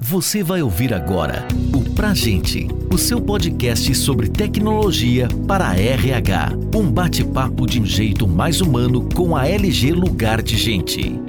Você vai ouvir agora o Pra Gente, o seu podcast sobre tecnologia para RH. Um bate-papo de um jeito mais humano com a LG Lugar de Gente.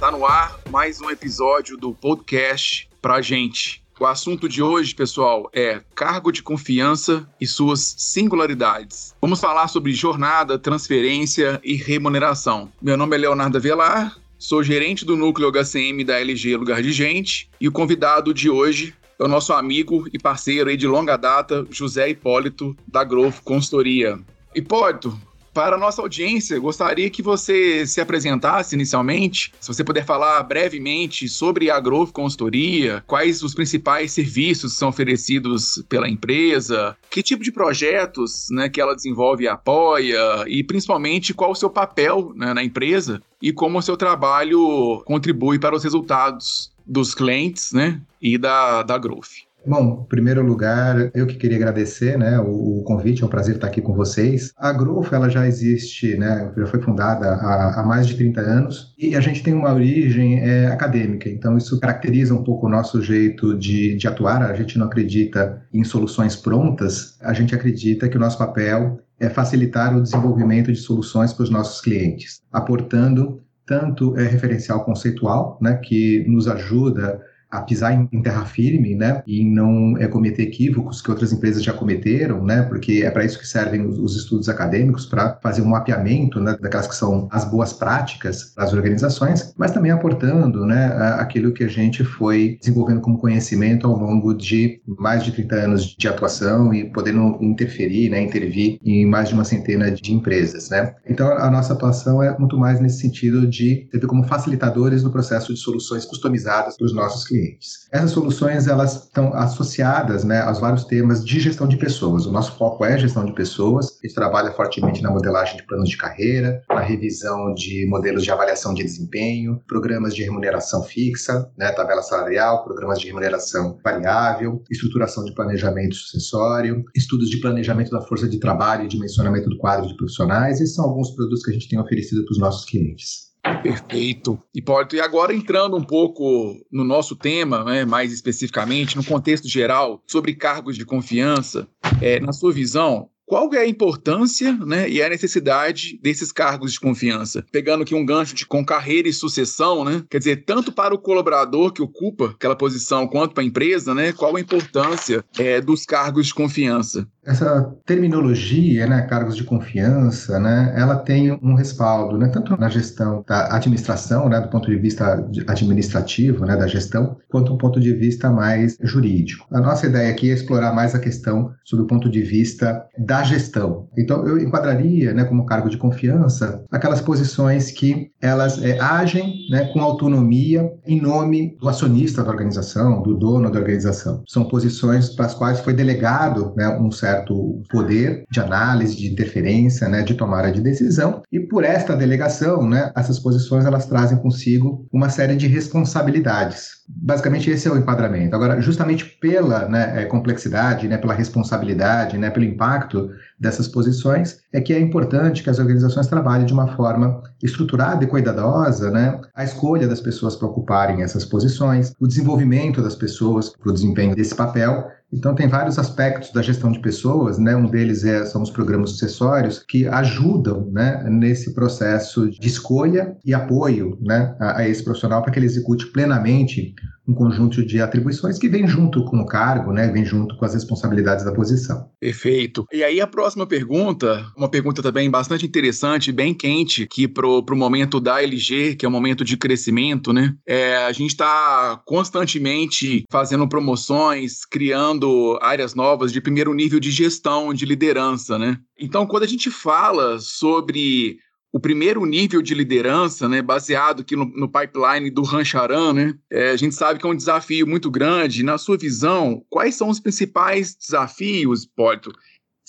Tá no ar mais um episódio do podcast Pra Gente. O assunto de hoje, pessoal, é cargo de confiança e suas singularidades. Vamos falar sobre jornada, transferência e remuneração. Meu nome é Leonardo Avelar, sou gerente do núcleo HCM da LG Lugar de Gente e o convidado de hoje é o nosso amigo e parceiro de longa data, José Hipólito, da Growth Consultoria. Hipólito, para a nossa audiência, gostaria que você se apresentasse inicialmente, se você puder falar brevemente sobre a Growth Consultoria, quais os principais serviços são oferecidos pela empresa, que tipo de projetos né, que ela desenvolve e apoia, e principalmente qual o seu papel né, na empresa e como o seu trabalho contribui para os resultados dos clientes né, e da, da Growth. Bom, em primeiro lugar, eu que queria agradecer né, o, o, convite, é um prazer estar aqui com vocês. A Growth ela já existe, né, já foi fundada há, há mais de 30 anos e a gente tem uma origem é, acadêmica, então isso caracteriza um pouco o nosso jeito de, de atuar. A gente não acredita em soluções prontas, a gente acredita que o nosso papel é facilitar o desenvolvimento de soluções para os nossos clientes, aportando tanto é, referencial conceitual, né, que nos ajuda a pisar em, terra firme, né, e não é, cometer equívocos que outras empresas já cometeram, né, porque é para isso que servem os, os estudos acadêmicos, para fazer um mapeamento, né, daquelas que são as boas práticas das organizações, mas também aportando, né, aquilo que a gente foi desenvolvendo como conhecimento ao longo de mais de 30 anos de atuação e podendo interferir, né, intervir em mais de uma centena de empresas, né. Então a nossa atuação é muito mais nesse sentido de ter como facilitadores no processo de soluções customizadas para os nossos clientes clientes. Essas soluções elas estão associadas né, aos vários temas de gestão de pessoas. O nosso foco é gestão de pessoas. A gente trabalha fortemente na modelagem de planos de carreira, na revisão de modelos de avaliação de desempenho, programas de remuneração fixa, né, tabela salarial, programas de remuneração variável, estruturação de planejamento sucessório, estudos de planejamento da força de trabalho e dimensionamento do quadro de profissionais. Esses são alguns produtos que a gente tem oferecido para os nossos clientes. Perfeito. Hipólito, e agora entrando um pouco no nosso tema, né, mais especificamente, no contexto geral, sobre cargos de confiança, é, na sua visão, qual é a importância né, e a necessidade desses cargos de confiança? Pegando aqui um gancho de com carreira e sucessão, né? Quer dizer, tanto para o colaborador que ocupa aquela posição quanto para a empresa, né? Qual a importância é, dos cargos de confiança? Essa terminologia, né, cargos de confiança, né, ela tem um respaldo, né, tanto na gestão da administração, né, do ponto de vista administrativo, né, da gestão, quanto do ponto de vista mais jurídico. A nossa ideia aqui é explorar mais a questão sob o ponto de vista da gestão. Então, eu enquadraria, né, como cargo de confiança, aquelas posições que elas é, agem, né, com autonomia em nome do acionista da organização, do dono da organização. São posições para as quais foi delegado, né, um certo certo poder de análise, de interferência, né, de tomada de decisão. E por esta delegação, né, essas posições elas trazem consigo uma série de responsabilidades. Basicamente esse é o enquadramento. Agora, justamente pela né, é, complexidade, né, pela responsabilidade, né, pelo impacto dessas posições, é que é importante que as organizações trabalhem de uma forma estruturada e cuidadosa, né, a escolha das pessoas para ocuparem essas posições, o desenvolvimento das pessoas para o desempenho desse papel então, tem vários aspectos da gestão de pessoas, né? Um deles é, são os programas sucessórios que ajudam né, nesse processo de escolha e apoio né, a, a esse profissional para que ele execute plenamente um conjunto de atribuições que vem junto com o cargo, né, vem junto com as responsabilidades da posição. Perfeito. E aí a próxima pergunta, uma pergunta também bastante interessante, bem quente, que pro, pro momento da LG, que é o um momento de crescimento, né? É, a gente está constantemente fazendo promoções, criando áreas novas de primeiro nível de gestão, de liderança, né? Então, quando a gente fala sobre o primeiro nível de liderança, né, baseado aqui no, no pipeline do Rancharan, né, é, a gente sabe que é um desafio muito grande. Na sua visão, quais são os principais desafios, Pólito,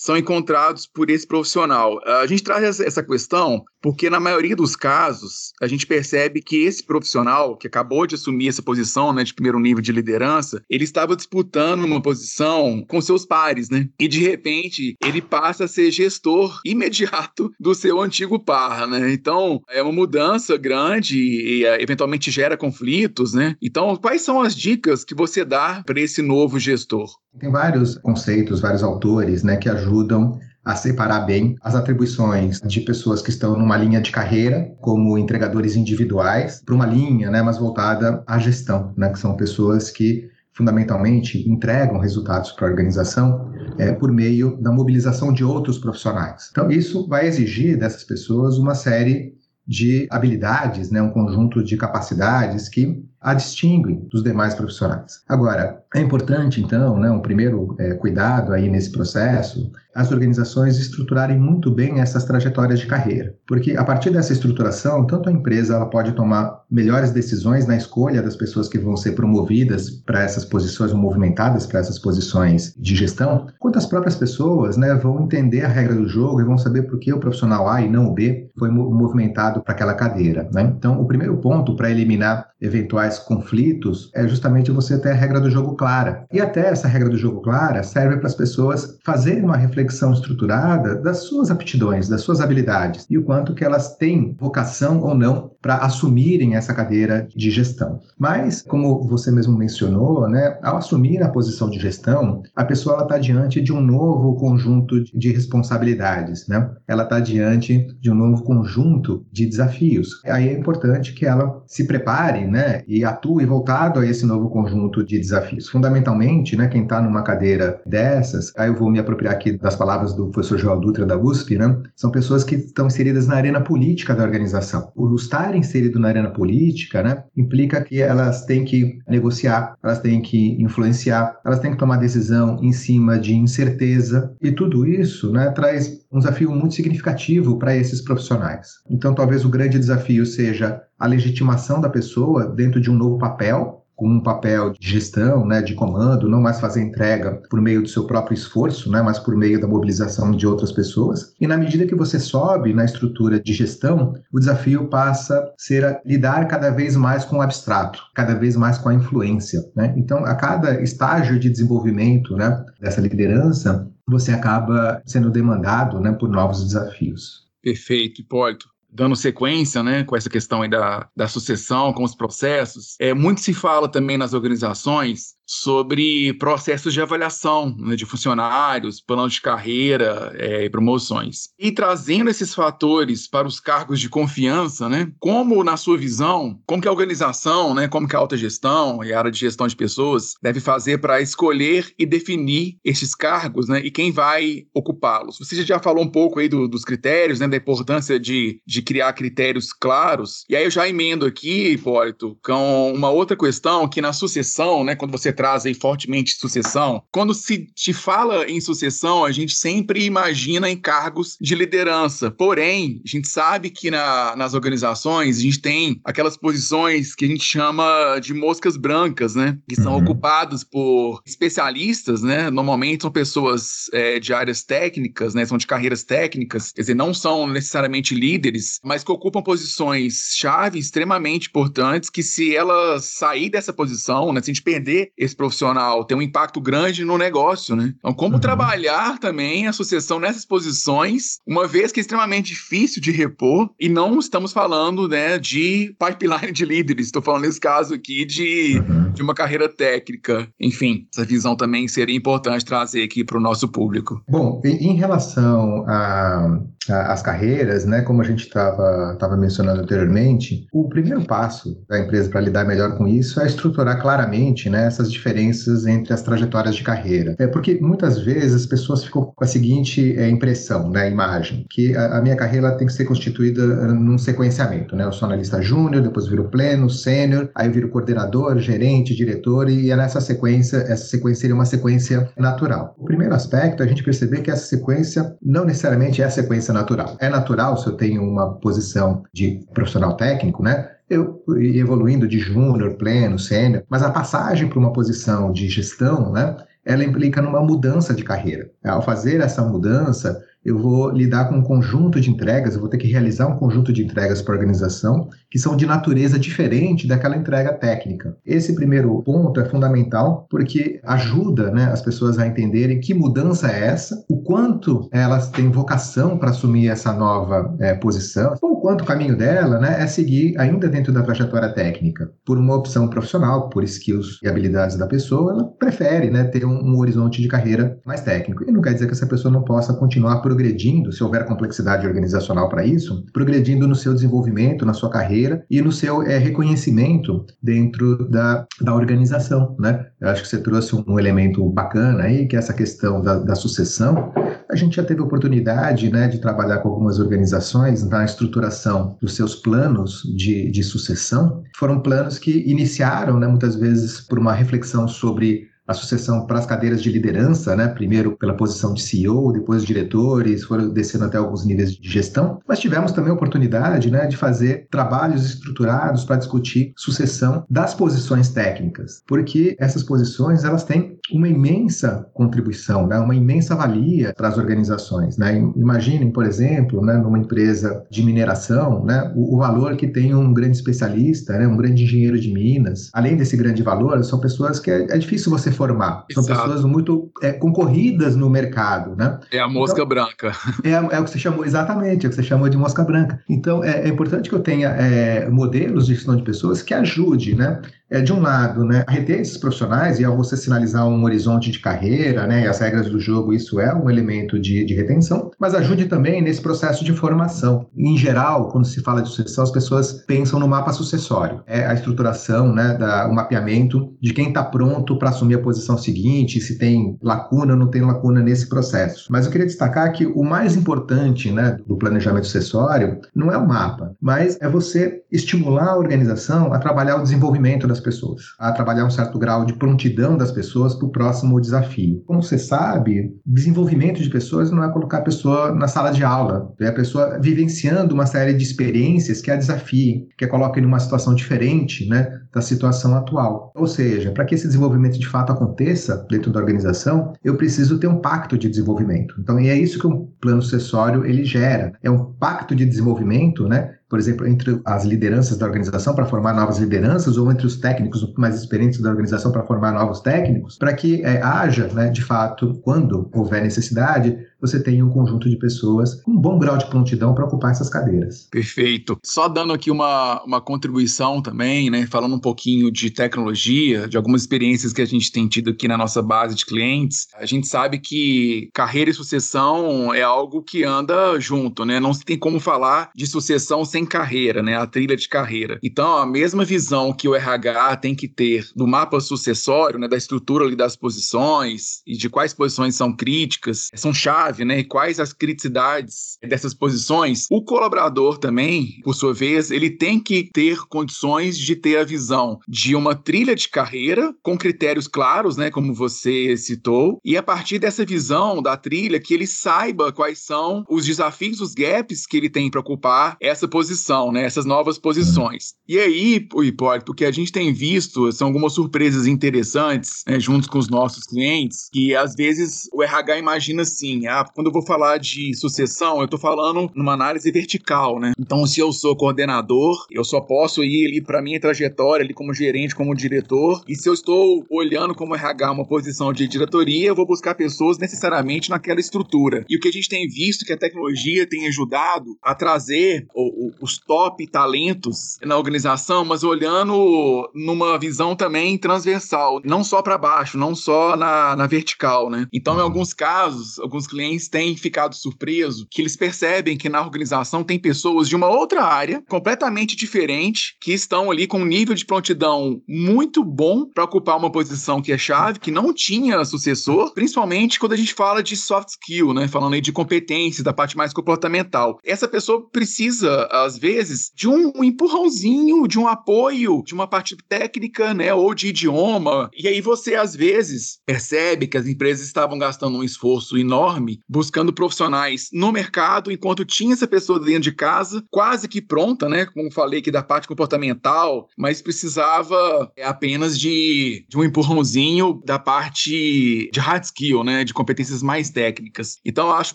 são encontrados por esse profissional. A gente traz essa questão porque, na maioria dos casos, a gente percebe que esse profissional que acabou de assumir essa posição né, de primeiro nível de liderança, ele estava disputando uma posição com seus pares, né? E de repente ele passa a ser gestor imediato do seu antigo par, né? Então é uma mudança grande e eventualmente gera conflitos, né? Então, quais são as dicas que você dá para esse novo gestor? Tem vários conceitos, vários autores, né, que ajudam a separar bem as atribuições de pessoas que estão numa linha de carreira, como entregadores individuais, para uma linha né, mais voltada à gestão, né, que são pessoas que fundamentalmente entregam resultados para a organização é, por meio da mobilização de outros profissionais. Então, isso vai exigir dessas pessoas uma série de habilidades, né, um conjunto de capacidades que a distinguem dos demais profissionais. Agora, é importante, então, né, um primeiro é, cuidado aí nesse processo, as organizações estruturarem muito bem essas trajetórias de carreira, porque a partir dessa estruturação, tanto a empresa ela pode tomar melhores decisões na escolha das pessoas que vão ser promovidas para essas posições ou movimentadas para essas posições de gestão, quanto as próprias pessoas né, vão entender a regra do jogo e vão saber por que o profissional A e não o B foi movimentado para aquela cadeira. Né? Então, o primeiro ponto para eliminar eventuais conflitos é justamente você ter a regra do jogo clara. E até essa regra do jogo clara serve para as pessoas fazerem uma reflexão estruturada das suas aptidões, das suas habilidades e o quanto que elas têm vocação ou não para assumirem essa cadeira de gestão. Mas, como você mesmo mencionou, né, ao assumir a posição de gestão, a pessoa está diante de um novo conjunto de responsabilidades, né? Ela está diante de um novo conjunto de desafios. Aí é importante que ela se prepare, né, e atue voltado a esse novo conjunto de desafios. Fundamentalmente, né, quem está numa cadeira dessas, aí eu vou me apropriar aqui das palavras do professor Joel Dutra da USP, né, são pessoas que estão inseridas na arena política da organização. O estar estar inserido na arena política, né, implica que elas têm que negociar, elas têm que influenciar, elas têm que tomar decisão em cima de incerteza e tudo isso, né, traz um desafio muito significativo para esses profissionais. Então, talvez o grande desafio seja a legitimação da pessoa dentro de um novo papel, com um papel de gestão, né, de comando, não mais fazer entrega por meio do seu próprio esforço, né, mas por meio da mobilização de outras pessoas. E na medida que você sobe na estrutura de gestão, o desafio passa a ser a lidar cada vez mais com o abstrato, cada vez mais com a influência. Né? Então, a cada estágio de desenvolvimento né, dessa liderança, você acaba sendo demandado né, por novos desafios. Perfeito, Hipólito dando sequência, né, com essa questão aí da, da sucessão, com os processos, é, muito se fala também nas organizações sobre processos de avaliação né, de funcionários, planos de carreira é, e promoções. E trazendo esses fatores para os cargos de confiança, né, como na sua visão, como que a organização, né, como que a alta gestão e a área de gestão de pessoas deve fazer para escolher e definir esses cargos né, e quem vai ocupá-los. Você já falou um pouco aí do, dos critérios, né, da importância de, de criar critérios claros. E aí eu já emendo aqui, Hipólito, com uma outra questão que na sucessão, né, quando você traz aí fortemente sucessão. Quando se te fala em sucessão, a gente sempre imagina em cargos de liderança. Porém, a gente sabe que na, nas organizações a gente tem aquelas posições que a gente chama de moscas brancas, né? Que são uhum. ocupadas por especialistas, né? Normalmente são pessoas é, de áreas técnicas, né? São de carreiras técnicas, quer dizer, não são necessariamente líderes, mas que ocupam posições chave extremamente importantes que se ela sair dessa posição, né? Se a gente perder esse profissional tem um impacto grande no negócio, né? Então, como uhum. trabalhar também a sucessão nessas posições, uma vez que é extremamente difícil de repor, e não estamos falando, né, de pipeline de líderes, estou falando nesse caso aqui de, uhum. de uma carreira técnica. Enfim, essa visão também seria importante trazer aqui para o nosso público. Bom, em relação a as carreiras, né, como a gente estava mencionando anteriormente, o primeiro passo da empresa para lidar melhor com isso é estruturar claramente né, essas diferenças entre as trajetórias de carreira. É porque muitas vezes as pessoas ficam com a seguinte é, impressão, né, imagem, que a, a minha carreira tem que ser constituída uh, num sequenciamento. Né? Eu sou analista júnior, depois viro pleno, sênior, aí eu viro coordenador, gerente, diretor, e é nessa sequência, essa sequência seria uma sequência natural. O primeiro aspecto é a gente perceber que essa sequência não necessariamente é a sequência natural. É natural se eu tenho uma posição de profissional técnico, né? Eu evoluindo de júnior, pleno, sênior, mas a passagem para uma posição de gestão, né? ela implica numa mudança de carreira. Ao fazer essa mudança, eu vou lidar com um conjunto de entregas, eu vou ter que realizar um conjunto de entregas para a organização que são de natureza diferente daquela entrega técnica. Esse primeiro ponto é fundamental porque ajuda né, as pessoas a entenderem que mudança é essa, o quanto elas têm vocação para assumir essa nova é, posição, ou o quanto o caminho dela né, é seguir ainda dentro da trajetória técnica. Por uma opção profissional, por skills e habilidades da pessoa, ela prefere né, ter um, um horizonte de carreira mais técnico. E não quer dizer que essa pessoa não possa continuar progredindo, se houver complexidade organizacional para isso, progredindo no seu desenvolvimento, na sua carreira e no seu é, reconhecimento dentro da, da organização, né? Eu acho que você trouxe um, elemento bacana aí, que é essa questão da, da sucessão. A gente já teve oportunidade né, de trabalhar com algumas organizações na estruturação dos seus planos de, de sucessão. Foram planos que iniciaram, né, muitas vezes, por uma reflexão sobre a sucessão para as cadeiras de liderança, né? Primeiro pela posição de CEO, depois diretores, foram descendo até alguns níveis de gestão. Mas tivemos também a oportunidade, né, de fazer trabalhos estruturados para discutir sucessão das posições técnicas, porque essas posições elas têm uma imensa contribuição, né, uma imensa valia para as organizações, né? Imaginem, por exemplo, né, numa empresa de mineração, né, o, o valor que tem um grande especialista, né, um grande engenheiro de minas. Além desse grande valor, são pessoas que é, é difícil você formar. São Exato. pessoas muito é, concorridas no mercado, né? É a mosca então, branca. É, é, o que você chamou, exatamente, é o que você chamou de mosca branca. Então, é, é importante que eu tenha é, modelos de gestão de pessoas que ajude, né? É, de um lado, né, reter esses profissionais e ao você sinalizar um horizonte de carreira, né, e as regras do jogo, isso é um elemento de, de retenção, mas ajude também nesse processo de formação. Em geral, quando se fala de sucessão, as pessoas pensam no mapa sucessório. É a estruturação, né, da, o mapeamento de quem está pronto para assumir a posição seguinte, se tem lacuna ou não tem lacuna nesse processo. Mas eu queria destacar que o mais importante né, do planejamento sucessório não é o mapa, mas é você estimular a organização a trabalhar o desenvolvimento das pessoas, a trabalhar um certo grau de prontidão das pessoas para o próximo desafio. Como você sabe, desenvolvimento de pessoas não é colocar a pessoa na sala de aula, é a pessoa vivenciando uma série de experiências que a desafie, que a coloque em uma situação diferente né, da situação atual. Ou seja, para que esse desenvolvimento de fato aconteça dentro da organização, eu preciso ter um pacto de desenvolvimento. Então, e é isso que um plano sucessório ele gera. É um pacto de desenvolvimento, né, por exemplo, entre as lideranças da organização para formar novas lideranças ou entre os técnicos mais experientes da organização para formar novos técnicos, para que é, haja, né, de fato, quando houver necessidade, você tenha um conjunto de pessoas com um bom grau de prontidão para ocupar essas cadeiras. Perfeito. Só dando aqui uma, uma contribuição também, né, falando um pouquinho de tecnologia, de algumas experiências que a gente tem tido aqui na nossa base de clientes, a gente sabe que carreira e sucessão é algo que anda junto, né? Não se tem como falar de sucessão sem carreira, né? A trilha de carreira. Então, a mesma visão que o RH tem que ter do mapa sucessório, né, da estrutura ali das posições e de quais posições são críticas, são chave, né? E quais as criticidades dessas posições. O colaborador também, por sua vez, ele tem que ter condições de ter a visão de uma trilha de carreira com critérios claros, né? Como você citou, e a partir dessa visão da trilha que ele saiba quais são os desafios, os gaps que ele tem para ocupar essa posição, né? Essas novas posições. E aí, o Hipólito, o que a gente tem visto são algumas surpresas interessantes, né, junto com os nossos clientes, que às vezes o RH imagina assim, ah, quando eu vou falar de sucessão, eu tô falando numa análise vertical, né? Então, se eu sou coordenador, eu só posso ir ali para minha trajetória ali como gerente, como diretor. E se eu estou olhando como RH uma posição de diretoria, eu vou buscar pessoas necessariamente naquela estrutura. E o que a gente tem visto que a tecnologia tem ajudado a trazer o, os top talentos na organização, mas olhando numa visão também transversal, não só para baixo, não só na, na vertical, né? Então, em alguns casos, alguns clientes têm ficado surpresos que eles percebem que na organização tem pessoas de uma outra área, completamente diferente, que estão ali com um nível de prontidão muito bom para ocupar uma posição que é chave, que não tinha sucessor, principalmente quando a gente fala de soft skill, né? Falando aí de competências, da parte mais comportamental. Essa pessoa precisa às vezes, de um empurrãozinho, de um apoio, de uma parte técnica, né, ou de idioma. E aí você, às vezes, percebe que as empresas estavam gastando um esforço enorme buscando profissionais no mercado, enquanto tinha essa pessoa dentro de casa, quase que pronta, né, como falei aqui da parte comportamental, mas precisava apenas de, de um empurrãozinho da parte de hard skill, né, de competências mais técnicas. Então, eu acho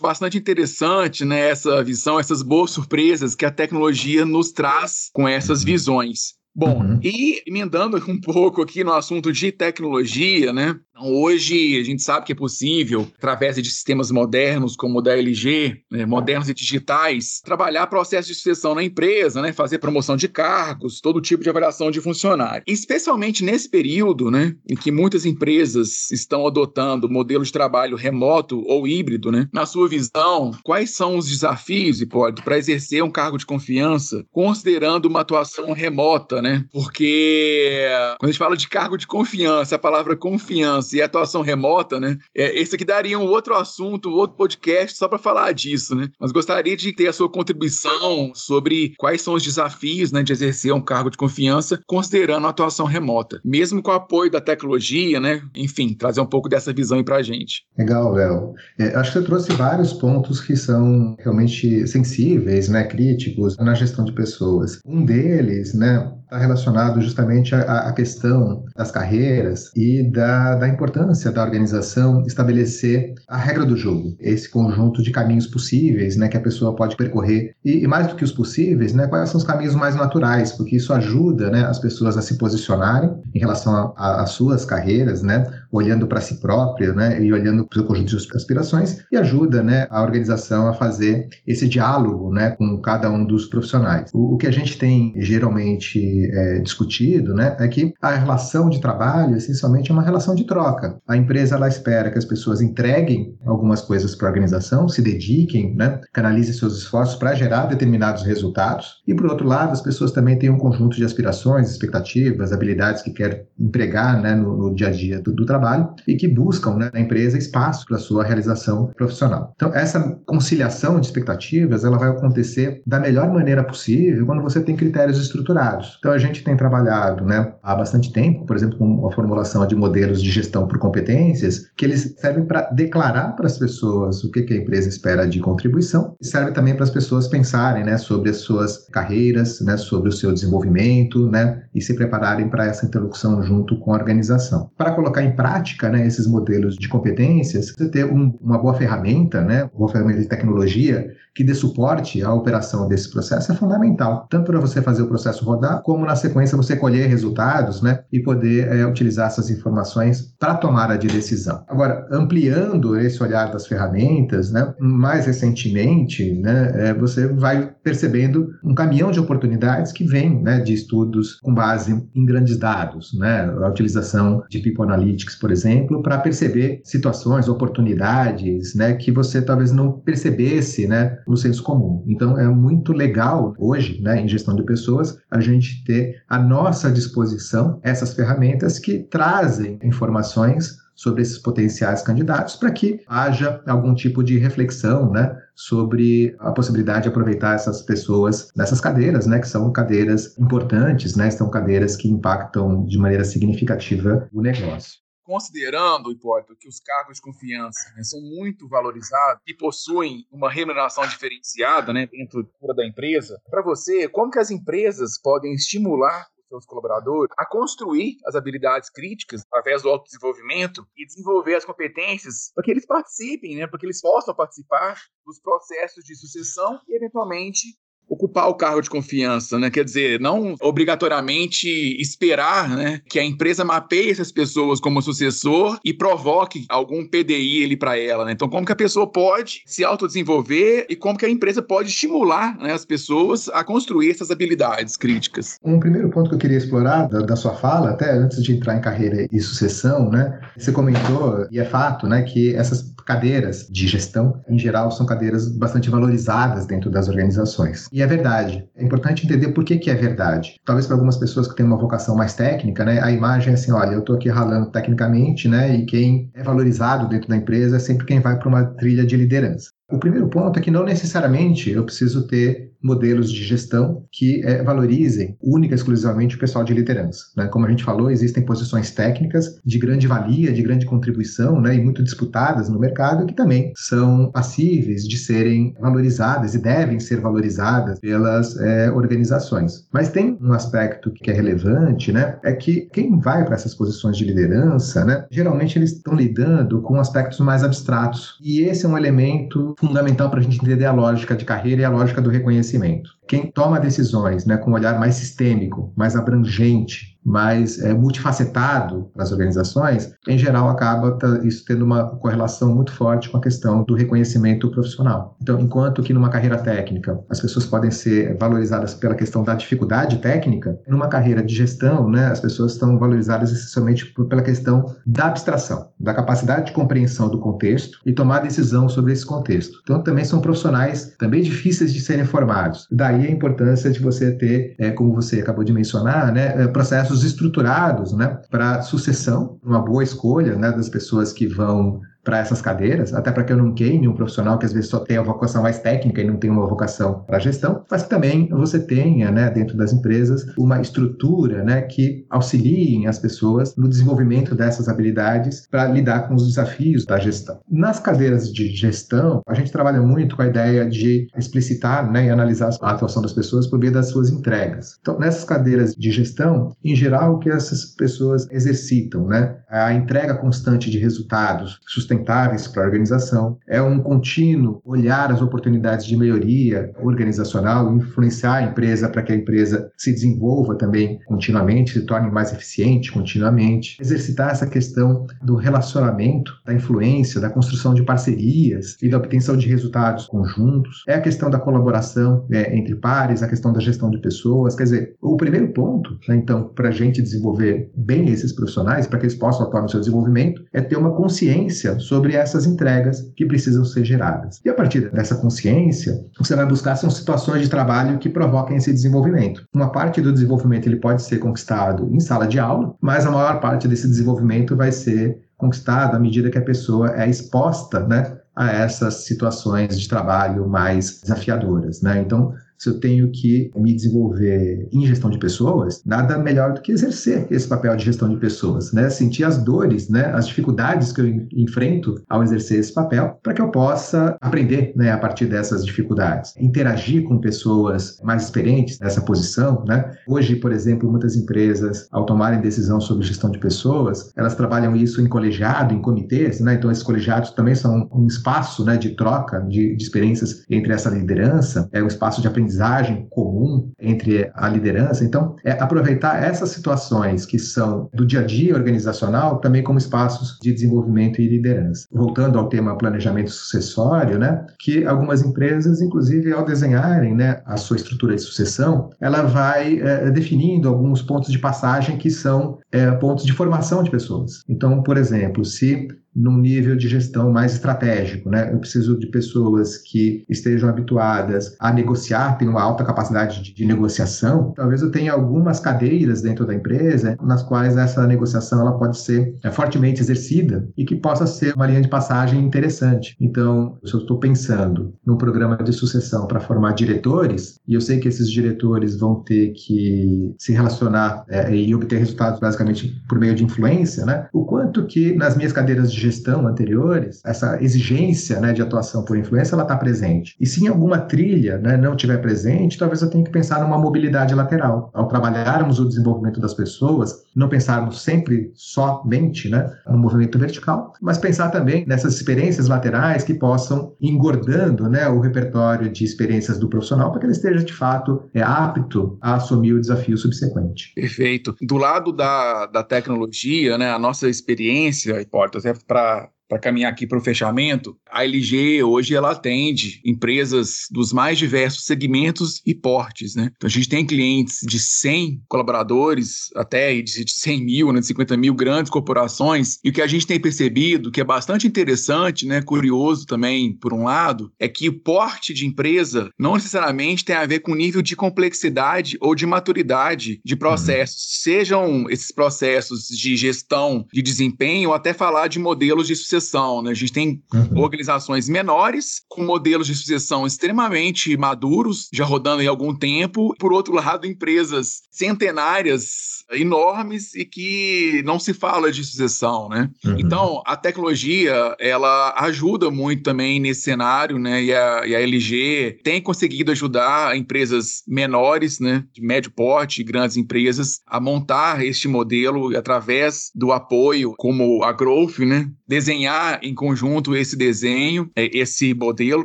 bastante interessante, né, essa visão, essas boas surpresas que a tecnologia nos traz com essas visões. Bom, uhum. e emendando um pouco aqui no assunto de tecnologia, né? Então, hoje a gente sabe que é possível, através de sistemas modernos como o da LG, né, modernos e digitais, trabalhar processos de sucessão na empresa, né, fazer promoção de cargos, todo tipo de avaliação de funcionário. Especialmente nesse período, né, em que muitas empresas estão adotando modelos de trabalho remoto ou híbrido, né, na sua visão, quais são os desafios, Hipólito, para exercer um cargo de confiança, considerando uma atuação remota, né? Porque quando a gente fala de cargo de confiança, a palavra confiança e atuação remota, né? É, esse aqui daria um outro assunto, um outro podcast só para falar disso, né? Mas gostaria de ter a sua contribuição sobre quais são os desafios né, de exercer um cargo de confiança considerando a atuação remota, mesmo com o apoio da tecnologia, né? Enfim, trazer um pouco dessa visão aí para a gente. Legal, Léo. É, acho que você trouxe vários pontos que são realmente sensíveis, né, críticos na gestão de pessoas. Um deles, né, relacionado justamente à, à, questão das carreiras e da, da importância da organização estabelecer a regra do jogo, esse conjunto de caminhos possíveis né, que a pessoa pode percorrer. E, e mais do que os possíveis, né, quais são os caminhos mais naturais, porque isso ajuda né, as pessoas a se posicionarem em relação às suas carreiras, né, olhando para si próprio né, e olhando para o conjunto de aspirações, e ajuda né, a organização a fazer esse diálogo né, com cada um dos profissionais. O, o que a gente tem geralmente é, discutido, né, é que a relação de trabalho, essencialmente, é uma relação de troca. A empresa ela espera que as pessoas entreguem algumas coisas para a organização, se dediquem, né, canalizem seus esforços para gerar determinados resultados. E, por outro lado, as pessoas também têm um conjunto de aspirações, expectativas, habilidades que querem empregar né, no, no dia a dia do, do, trabalho e que buscam né, na empresa espaço para sua realização profissional. Então, essa conciliação de expectativas ela vai acontecer da melhor maneira possível quando você tem critérios estruturados. Então a gente tem trabalhado né, há bastante tempo, por exemplo, com a formulação de modelos de gestão por competências, que eles servem para declarar para as pessoas o que, que, a empresa espera de contribuição e serve também para as pessoas pensarem né, sobre as suas carreiras, né, sobre o seu desenvolvimento né, e se prepararem para essa interlocução junto com a organização. Para colocar em prática né, esses modelos de competências, você ter um, uma boa ferramenta, né, uma ferramenta de tecnologia que dê suporte à operação desse processo é fundamental, tanto para você fazer o processo rodar, como na sequência você colher resultados né, e poder é, utilizar essas informações para tomar a de decisão. Agora, ampliando esse olhar das ferramentas, né, mais recentemente, né, é, você vai percebendo um caminhão de oportunidades que vem né, de estudos com base em grandes dados, né, a utilização de People Analytics, por exemplo, para perceber situações, oportunidades né, que você talvez não percebesse né, no senso comum. Então, é muito legal hoje, né, em gestão de pessoas, a gente ter à nossa disposição essas ferramentas que trazem informações sobre esses potenciais candidatos para que haja algum tipo de reflexão, né, sobre a possibilidade de aproveitar essas pessoas nessas cadeiras, né, que são cadeiras importantes, né, são cadeiras que impactam de maneira significativa o negócio considerando, Hipólito, que os cargos de confiança né, são muito valorizados e possuem uma remuneração diferenciada né, dentro da empresa, para você, como que as empresas podem estimular seus colaboradores a construir as habilidades críticas através do autodesenvolvimento e desenvolver as competências para que eles participem, né, para que eles possam participar dos processos de sucessão e, eventualmente, ocupar o cargo de confiança, né? Quer dizer, não obrigatoriamente esperar, né, que a empresa mapeie essas pessoas como sucessor e provoque algum PDI ali para ela, né? Então, como que a pessoa pode se autodesenvolver e como que a empresa pode estimular né, as pessoas a construir essas habilidades críticas? Um primeiro ponto que eu queria explorar da, da sua fala, até antes de entrar em carreira e sucessão, né? Você comentou, e é fato, né, que essas cadeiras de gestão, em geral, são cadeiras bastante valorizadas dentro das organizações. E é verdade. É importante entender por que, que é verdade. Talvez para algumas pessoas que têm uma vocação mais técnica, né, a imagem é assim, olha, eu estou aqui ralando tecnicamente, né, e quem é valorizado dentro da empresa é sempre quem vai para uma trilha de liderança. O primeiro ponto é que não necessariamente eu preciso ter modelos de gestão que é, valorizem única e exclusivamente o pessoal de liderança. Né? Como a gente falou, existem posições técnicas de grande valia, de grande contribuição né, e muito disputadas no mercado que também são passíveis de serem valorizadas e devem ser valorizadas pelas é, organizações. Mas tem um aspecto que é relevante, né, é que quem vai para essas posições de liderança, né, geralmente eles estão lidando com aspectos mais abstratos. E esse é um elemento fundamental para a gente entender a lógica de carreira e a lógica do reconhecimento. Quem toma decisões né, com um olhar mais sistêmico, mais abrangente, mais é, multifacetado para as organizações, em geral acaba isso tendo uma correlação muito forte com a questão do reconhecimento profissional. Então, enquanto que numa carreira técnica as pessoas podem ser valorizadas pela questão da dificuldade técnica, numa carreira de gestão, né, as pessoas estão valorizadas essencialmente pela questão da abstração, da capacidade de compreensão do contexto e tomar decisão sobre esse contexto. Então, também são profissionais também difíceis de serem formados. Daí a importância de você ter, é, como você acabou de mencionar, né, é, processos processos estruturados né, para sucessão, uma boa escolha né, das pessoas que vão para essas cadeiras, até para que eu não queime um profissional que às vezes só tem a vocação mais técnica e não tem uma vocação para gestão, mas que também você tenha, né, dentro das empresas, uma estrutura, né, que auxiliem as pessoas no desenvolvimento dessas habilidades para lidar com os desafios da gestão. Nas cadeiras de gestão, a gente trabalha muito com a ideia de explicitar, né, e analisar a atuação das pessoas por meio das suas entregas. Então, nessas cadeiras de gestão, em geral, o que essas pessoas exercitam, né, a entrega constante de resultados sustentáveis sustentáveis para a organização, é um contínuo olhar as oportunidades de melhoria organizacional, influenciar a empresa para que a empresa se desenvolva também continuamente, se torne mais eficiente continuamente, exercitar essa questão do relacionamento, da influência, da construção de parcerias e da obtenção de resultados conjuntos, é a questão da colaboração é, entre pares, a questão da gestão de pessoas, quer dizer, o primeiro ponto, né, então, para a gente desenvolver bem esses profissionais, para que eles possam atuar no seu desenvolvimento, é ter uma consciência sobre essas entregas que precisam ser geradas. E a partir dessa consciência, você vai buscar são situações de trabalho que provoquem esse desenvolvimento. Uma parte do desenvolvimento ele pode ser conquistado em sala de aula, mas a maior parte desse desenvolvimento vai ser conquistado à medida que a pessoa é exposta, né, a essas situações de trabalho mais desafiadoras, né? Então, se eu tenho que me desenvolver em gestão de pessoas, nada melhor do que exercer esse papel de gestão de pessoas, né? Sentir as dores, né? As dificuldades que eu enfrento ao exercer esse papel, para que eu possa aprender, né? A partir dessas dificuldades, interagir com pessoas mais experientes nessa posição, né? Hoje, por exemplo, muitas empresas, ao tomarem decisão sobre gestão de pessoas, elas trabalham isso em colegiado, em comitês, né? Então, esses colegiados também são um espaço, né? De troca de, de experiências entre essa liderança, é um espaço de aprendizagem aprendizagem comum entre a liderança. Então, é aproveitar essas situações que são do dia a dia organizacional também como espaços de desenvolvimento e liderança. Voltando ao tema planejamento sucessório, né, que algumas empresas, inclusive ao desenharem né, a sua estrutura de sucessão, ela vai é, definindo alguns pontos de passagem que são é, pontos de formação de pessoas. Então, por exemplo, se num nível de gestão mais estratégico, né? Eu preciso de pessoas que estejam habituadas a negociar, tenham uma alta capacidade de, negociação. Talvez eu tenha algumas cadeiras dentro da empresa nas quais essa negociação ela pode ser é, fortemente exercida e que possa ser uma linha de passagem interessante. Então, se eu estou pensando num programa de sucessão para formar diretores e eu sei que esses diretores vão ter que se relacionar é, e obter resultados basicamente por meio de influência, né? O quanto que nas minhas cadeiras de gestão anteriores, essa exigência né, de atuação por influência, ela está presente. E se em alguma trilha né, não estiver presente, talvez eu tenha que pensar numa mobilidade lateral. Ao trabalharmos o desenvolvimento das pessoas, não pensarmos sempre somente né, no movimento vertical, mas pensar também nessas experiências laterais que possam engordando né, o repertório de experiências do profissional para que ele esteja, de fato, é, apto a assumir o desafio subsequente. Perfeito. Do lado da, da tecnologia, né, a nossa experiência, Portas, é para para caminhar aqui para o fechamento, a LG hoje ela atende empresas dos mais diversos segmentos e portes, né? Então a gente tem clientes de 100 colaboradores até de 100 mil, né, de 50 mil grandes corporações. E o que a gente tem percebido, que é bastante interessante, né, curioso também por um lado, é que o porte de empresa não necessariamente tem a ver com o nível de complexidade ou de maturidade de processos, uhum. sejam esses processos de gestão de desempenho ou até falar de modelos de sucessão sucessão. Né? A gente tem uhum. organizações menores, com modelos de sucessão extremamente maduros, já rodando em algum tempo. Por outro lado, empresas centenárias, enormes e que não se fala de sucessão, né? Uhum. Então, a tecnologia, ela ajuda muito também nesse cenário, né? E a, e a LG tem conseguido ajudar empresas menores, né? De médio porte, grandes empresas, a montar este modelo através do apoio, como a Growth, né? Desenhar em conjunto esse desenho, é, esse modelo,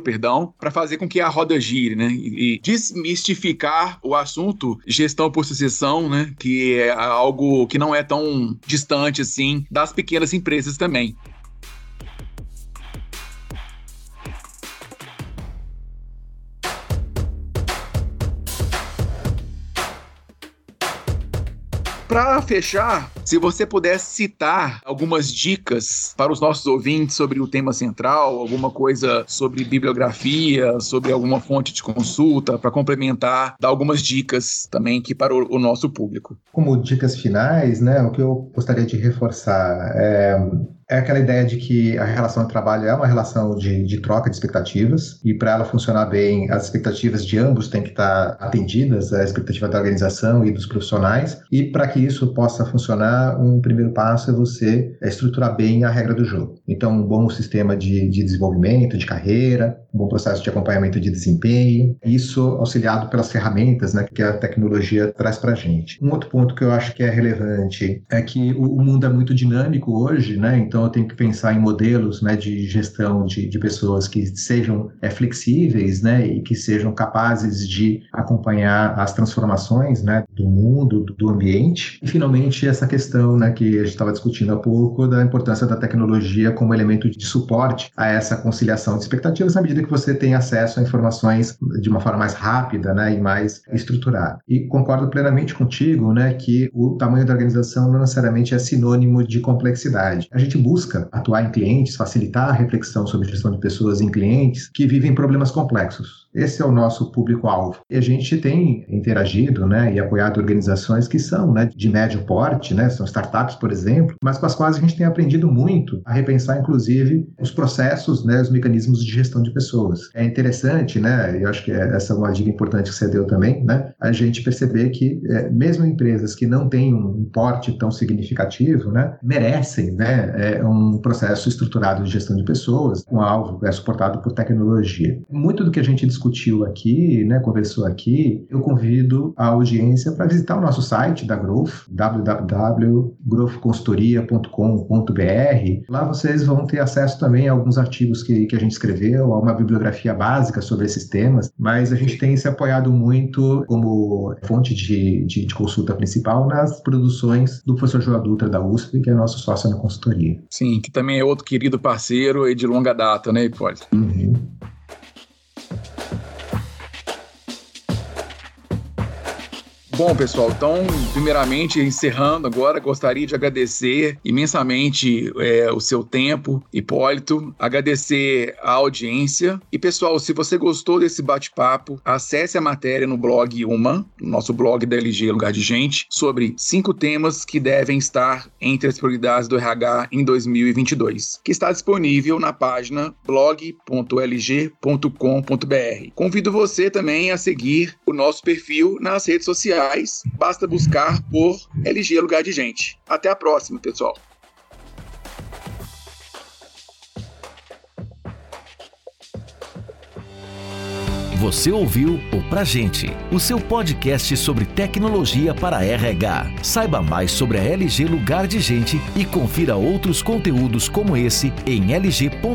perdão, para fazer com que a roda gire, né? E, e desmistificar o assunto gestão por sucessão, né? Que é algo que não é tão distante assim das pequenas empresas também. Para fechar, se você pudesse citar algumas dicas para os nossos ouvintes sobre o tema central, alguma coisa sobre bibliografia, sobre alguma fonte de consulta, para complementar, dar algumas dicas também aqui para o, o, nosso público. Como dicas finais, né, o que eu gostaria de reforçar é é aquela ideia de que a relação de trabalho é uma relação de, de troca de expectativas e para ela funcionar bem, as expectativas de ambos têm que estar atendidas, a expectativa da organização e dos profissionais. E para que isso possa funcionar, um primeiro passo é você estruturar bem a regra do jogo. Então, um bom sistema de, de desenvolvimento, de carreira, um bom processo de acompanhamento de desempenho, isso auxiliado pelas ferramentas né, que a tecnologia traz para a gente. Um outro ponto que eu acho que é relevante é que o, o mundo é muito dinâmico hoje, né? Então, eu tenho que pensar em modelos né, de gestão de, de pessoas que sejam é, flexíveis né, e que sejam capazes de acompanhar as transformações né, do mundo, do ambiente. E, finalmente, essa questão né, que a gente estava discutindo há pouco da importância da tecnologia como elemento de suporte a essa conciliação de expectativas, na medida que você tem acesso a informações de uma forma mais rápida né, e mais estruturada. E concordo plenamente contigo né, que o tamanho da organização não necessariamente é sinônimo de complexidade. A gente busca atuar em clientes, facilitar a reflexão sobre gestão de pessoas em clientes que vivem problemas complexos. Esse é o nosso público-alvo. E a gente tem interagido né, e apoiado organizações que são né, de médio porte, né, são startups, por exemplo, mas com as quais a gente tem aprendido muito a repensar, inclusive, os processos, né, os mecanismos de gestão de pessoas. É interessante, né, eu acho que essa é uma dica importante que você deu também, né, a gente perceber que é, mesmo empresas que não têm um porte tão significativo, né, merecem né, é, um processo estruturado de gestão de pessoas, com alvo é suportado por tecnologia. Muito do que a gente discutiu aqui, né, conversou aqui, eu convido a audiência para visitar o nosso site da Growth, www.growthconsultoria.com.br. Lá vocês vão ter acesso também a alguns artigos que, que a gente escreveu, a uma bibliografia básica sobre esses temas, mas a gente tem se apoiado muito como fonte de, de, de consulta principal nas produções do professor João Dutra da USP, que é nosso sócio na consultoria. Sim, que também é outro querido parceiro e de longa data, né, Hipólito? Uhum. Bom, pessoal, então, primeiramente, encerrando agora, gostaria de agradecer imensamente é, o seu tempo, Hipólito, agradecer a audiência. E, pessoal, se você gostou desse bate-papo, acesse a matéria no blog Uma, nosso blog da LG Lugar de Gente, sobre cinco temas que devem estar entre as prioridades do RH em 2022, que está disponível na página blog.lg.com.br. Convido você também a seguir o nosso perfil nas redes sociais basta buscar por LG Lugar de Gente. Até a próxima, pessoal. Você ouviu o Pra Gente, o seu podcast sobre tecnologia para RH. Saiba mais sobre a LG Lugar de Gente e confira outros conteúdos como esse em lg.com.br.